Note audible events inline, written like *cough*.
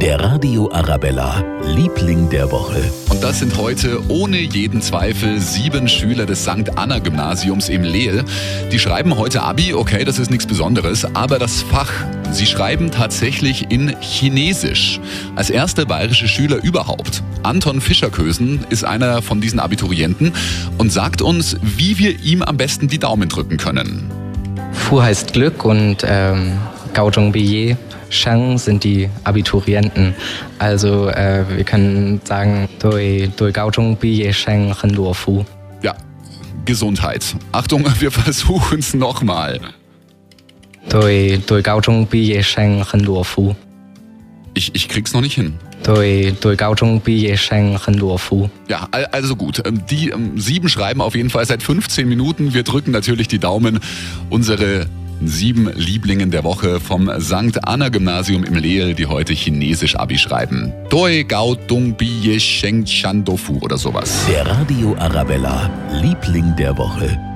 Der Radio Arabella, Liebling der Woche. Und das sind heute ohne jeden Zweifel sieben Schüler des St. Anna Gymnasiums im Lehl. Die schreiben heute Abi, okay, das ist nichts Besonderes, aber das Fach, sie schreiben tatsächlich in Chinesisch. Als erste bayerische Schüler überhaupt. Anton Fischerkösen ist einer von diesen Abiturienten und sagt uns, wie wir ihm am besten die Daumen drücken können. Fu heißt Glück und ähm, Gaozhong Biye Sheng sind die Abiturienten. Also äh, wir können sagen, durch, durch Gaozhong Biye Sheng Hen Luo Fu. Ja, Gesundheit. Achtung, *laughs* wir versuchen es nochmal. Durch, durch Gaozhong Biye Sheng Hen Luo Fu. Ich, ich krieg's noch nicht hin. Ja, al- also gut. Ähm, Die ähm, sieben schreiben auf jeden Fall seit 15 Minuten. Wir drücken natürlich die Daumen. Unsere sieben Lieblingen der Woche vom St. Anna Gymnasium im Lehl, die heute Chinesisch Abi schreiben. Doi Gao Dung Bi Ye Sheng Chan Dofu oder sowas. Der Radio Arabella, Liebling der Woche.